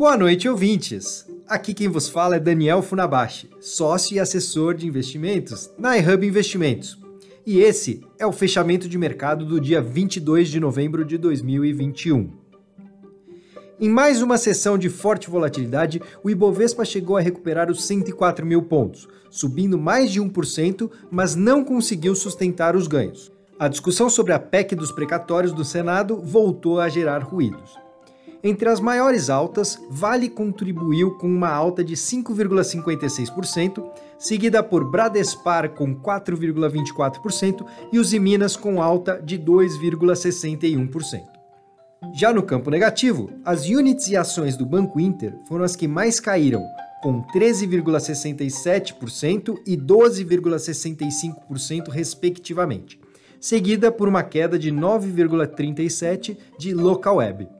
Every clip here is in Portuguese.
Boa noite, ouvintes! Aqui quem vos fala é Daniel Funabashi, sócio e assessor de investimentos na iHub Investimentos. E esse é o fechamento de mercado do dia 22 de novembro de 2021. Em mais uma sessão de forte volatilidade, o Ibovespa chegou a recuperar os 104 mil pontos, subindo mais de 1%, mas não conseguiu sustentar os ganhos. A discussão sobre a PEC dos precatórios do Senado voltou a gerar ruídos. Entre as maiores altas, Vale contribuiu com uma alta de 5,56%, seguida por Bradespar com 4,24% e os Minas com alta de 2,61%. Já no campo negativo, as units e ações do Banco Inter foram as que mais caíram, com 13,67% e 12,65% respectivamente, seguida por uma queda de 9,37% de Localweb.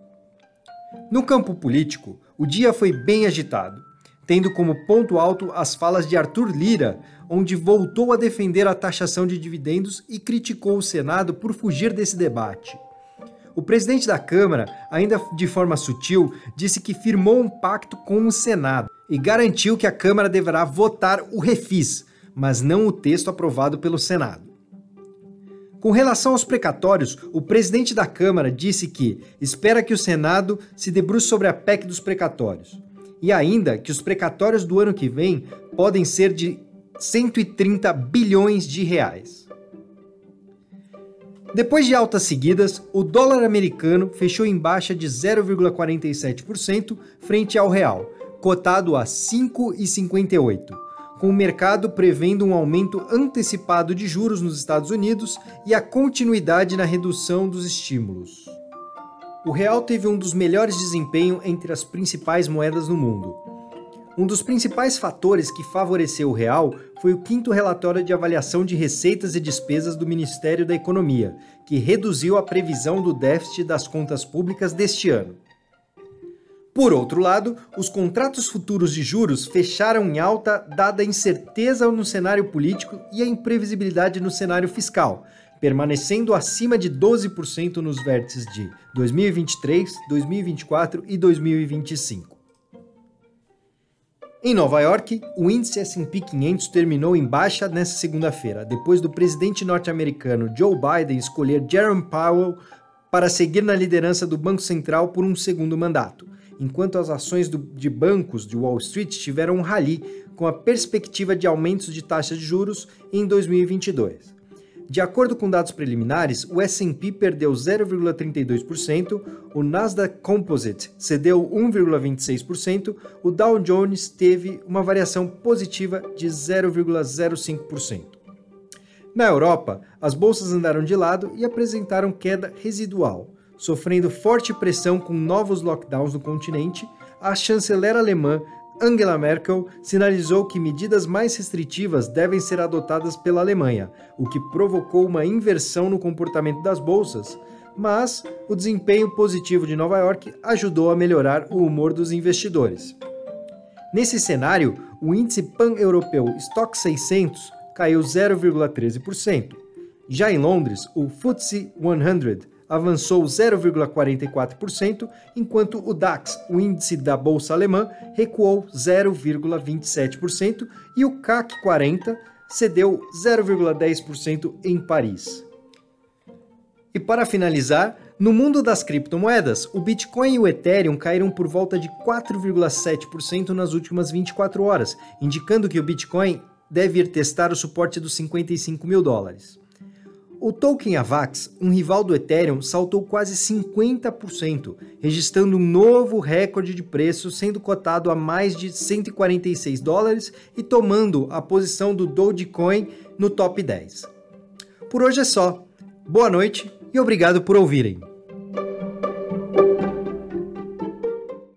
No campo político, o dia foi bem agitado, tendo como ponto alto as falas de Arthur Lira, onde voltou a defender a taxação de dividendos e criticou o Senado por fugir desse debate. O presidente da Câmara, ainda de forma sutil, disse que firmou um pacto com o Senado e garantiu que a Câmara deverá votar o refis, mas não o texto aprovado pelo Senado. Com relação aos precatórios, o presidente da Câmara disse que espera que o Senado se debruce sobre a PEC dos precatórios. E ainda que os precatórios do ano que vem podem ser de 130 bilhões de reais. Depois de altas seguidas, o dólar americano fechou em baixa de 0,47% frente ao real, cotado a 5,58 com o mercado prevendo um aumento antecipado de juros nos Estados Unidos e a continuidade na redução dos estímulos. O real teve um dos melhores desempenhos entre as principais moedas no mundo. Um dos principais fatores que favoreceu o real foi o quinto relatório de avaliação de receitas e despesas do Ministério da Economia, que reduziu a previsão do déficit das contas públicas deste ano. Por outro lado, os contratos futuros de juros fecharam em alta dada a incerteza no cenário político e a imprevisibilidade no cenário fiscal, permanecendo acima de 12% nos vértices de 2023, 2024 e 2025. Em Nova York, o índice S&P 500 terminou em baixa nesta segunda-feira, depois do presidente norte-americano Joe Biden escolher Jerome Powell para seguir na liderança do Banco Central por um segundo mandato enquanto as ações do, de bancos de Wall Street tiveram um rally com a perspectiva de aumentos de taxas de juros em 2022. De acordo com dados preliminares, o S&P perdeu 0,32%, o Nasdaq Composite cedeu 1,26%, o Dow Jones teve uma variação positiva de 0,05%. Na Europa, as bolsas andaram de lado e apresentaram queda residual sofrendo forte pressão com novos lockdowns no continente, a chanceler alemã Angela Merkel sinalizou que medidas mais restritivas devem ser adotadas pela Alemanha, o que provocou uma inversão no comportamento das bolsas, mas o desempenho positivo de Nova York ajudou a melhorar o humor dos investidores. Nesse cenário, o índice pan-europeu Stock 600 caiu 0,13%. Já em Londres, o FTSE 100 avançou 0,44%, enquanto o DAX, o índice da bolsa alemã, recuou 0,27% e o CAC 40 cedeu 0,10% em Paris. E para finalizar, no mundo das criptomoedas, o Bitcoin e o Ethereum caíram por volta de 4,7% nas últimas 24 horas, indicando que o Bitcoin deve ir testar o suporte dos 55 mil dólares. O token AVAX, um rival do Ethereum, saltou quase 50%, registrando um novo recorde de preço, sendo cotado a mais de 146 dólares e tomando a posição do Dogecoin no top 10. Por hoje é só. Boa noite e obrigado por ouvirem.